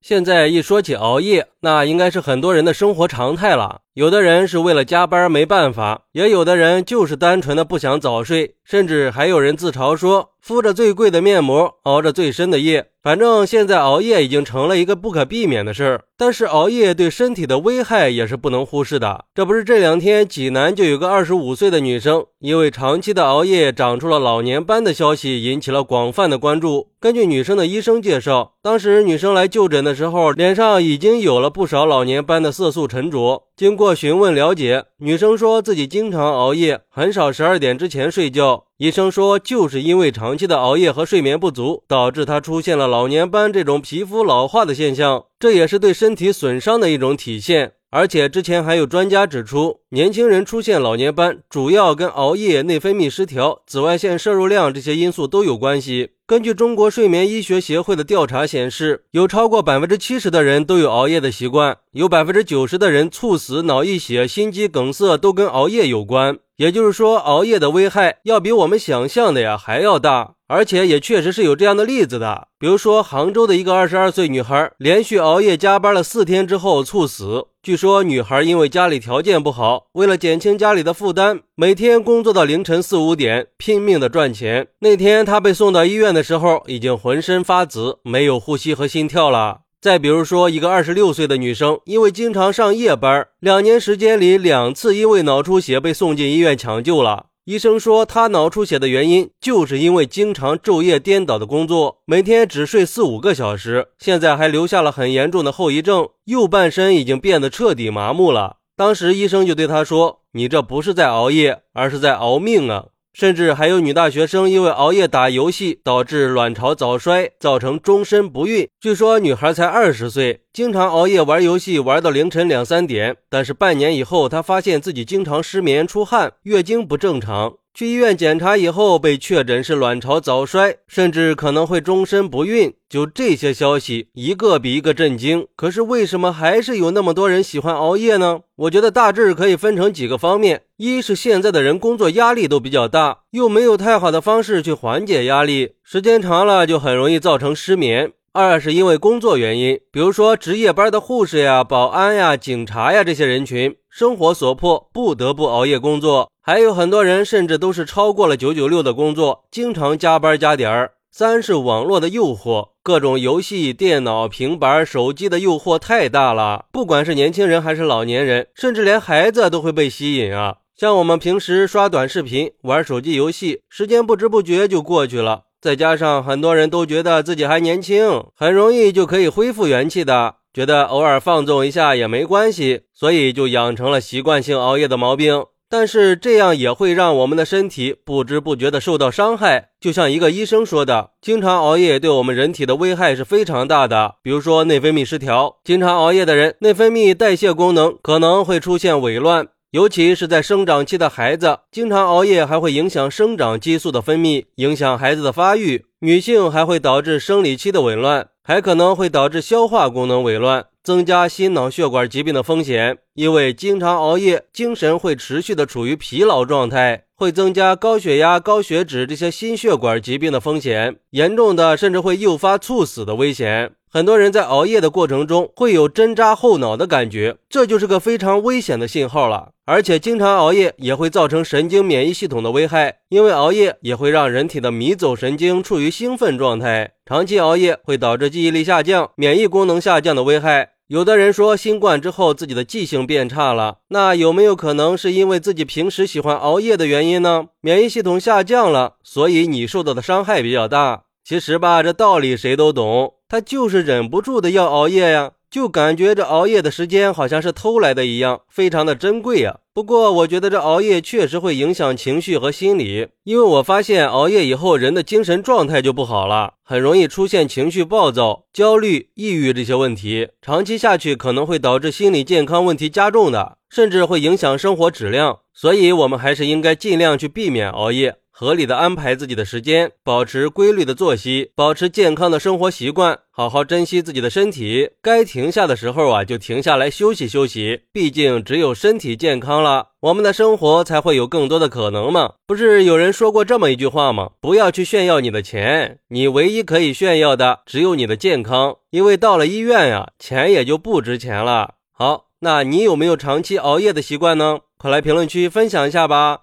现在一说起熬夜，那应该是很多人的生活常态了。有的人是为了加班没办法，也有的人就是单纯的不想早睡，甚至还有人自嘲说敷着最贵的面膜，熬着最深的夜。反正现在熬夜已经成了一个不可避免的事儿。但是熬夜对身体的危害也是不能忽视的。这不是这两天济南就有个二十五岁的女生，因为长期的熬夜长出了老年斑的消息引起了广泛的关注。根据女生的医生介绍，当时女生来就诊的时候，脸上已经有了不少老年斑的色素沉着。经过询问了解，女生说自己经常熬夜，很少十二点之前睡觉。医生说，就是因为长期的熬夜和睡眠不足，导致她出现了老年斑这种皮肤老化的现象，这也是对身体损伤的一种体现。而且之前还有专家指出，年轻人出现老年斑，主要跟熬夜、内分泌失调、紫外线摄入量这些因素都有关系。根据中国睡眠医学协会的调查显示，有超过百分之七十的人都有熬夜的习惯，有百分之九十的人猝死、脑溢血、心肌梗塞都跟熬夜有关。也就是说，熬夜的危害要比我们想象的呀还要大。而且也确实是有这样的例子的，比如说杭州的一个二十二岁女孩，连续熬夜加班了四天之后猝死。据说女孩因为家里条件不好，为了减轻家里的负担，每天工作到凌晨四五点，拼命的赚钱。那天她被送到医院的时候，已经浑身发紫，没有呼吸和心跳了。再比如说，一个二十六岁的女生，因为经常上夜班，两年时间里两次因为脑出血被送进医院抢救了。医生说，他脑出血的原因就是因为经常昼夜颠倒的工作，每天只睡四五个小时，现在还留下了很严重的后遗症，右半身已经变得彻底麻木了。当时医生就对他说：“你这不是在熬夜，而是在熬命啊！”甚至还有女大学生因为熬夜打游戏导致卵巢早衰，造成终身不孕。据说女孩才二十岁，经常熬夜玩游戏，玩到凌晨两三点。但是半年以后，她发现自己经常失眠、出汗，月经不正常。去医院检查以后，被确诊是卵巢早衰，甚至可能会终身不孕。就这些消息，一个比一个震惊。可是为什么还是有那么多人喜欢熬夜呢？我觉得大致可以分成几个方面：一是现在的人工作压力都比较大，又没有太好的方式去缓解压力，时间长了就很容易造成失眠；二是因为工作原因，比如说值夜班的护士呀、保安呀、警察呀这些人群，生活所迫不得不熬夜工作。还有很多人甚至都是超过了九九六的工作，经常加班加点儿。三是网络的诱惑，各种游戏、电脑、平板、手机的诱惑太大了，不管是年轻人还是老年人，甚至连孩子都会被吸引啊。像我们平时刷短视频、玩手机游戏，时间不知不觉就过去了。再加上很多人都觉得自己还年轻，很容易就可以恢复元气的，觉得偶尔放纵一下也没关系，所以就养成了习惯性熬夜的毛病。但是这样也会让我们的身体不知不觉的受到伤害。就像一个医生说的，经常熬夜对我们人体的危害是非常大的。比如说内分泌失调，经常熬夜的人，内分泌代谢功能可能会出现紊乱，尤其是在生长期的孩子，经常熬夜还会影响生长激素的分泌，影响孩子的发育。女性还会导致生理期的紊乱，还可能会导致消化功能紊乱。增加心脑血管疾病的风险，因为经常熬夜，精神会持续的处于疲劳状态，会增加高血压、高血脂这些心血管疾病的风险，严重的甚至会诱发猝死的危险。很多人在熬夜的过程中会有针扎后脑的感觉，这就是个非常危险的信号了。而且经常熬夜也会造成神经免疫系统的危害，因为熬夜也会让人体的迷走神经处于兴奋状态，长期熬夜会导致记忆力下降、免疫功能下降的危害。有的人说新冠之后自己的记性变差了，那有没有可能是因为自己平时喜欢熬夜的原因呢？免疫系统下降了，所以你受到的伤害比较大。其实吧，这道理谁都懂，他就是忍不住的要熬夜呀。就感觉这熬夜的时间好像是偷来的一样，非常的珍贵呀。不过我觉得这熬夜确实会影响情绪和心理，因为我发现熬夜以后人的精神状态就不好了，很容易出现情绪暴躁、焦虑、抑郁这些问题。长期下去可能会导致心理健康问题加重的，甚至会影响生活质量。所以，我们还是应该尽量去避免熬夜。合理的安排自己的时间，保持规律的作息，保持健康的生活习惯，好好珍惜自己的身体。该停下的时候啊，就停下来休息休息。毕竟只有身体健康了，我们的生活才会有更多的可能嘛。不是有人说过这么一句话吗？不要去炫耀你的钱，你唯一可以炫耀的只有你的健康，因为到了医院呀，钱也就不值钱了。好，那你有没有长期熬夜的习惯呢？快来评论区分享一下吧！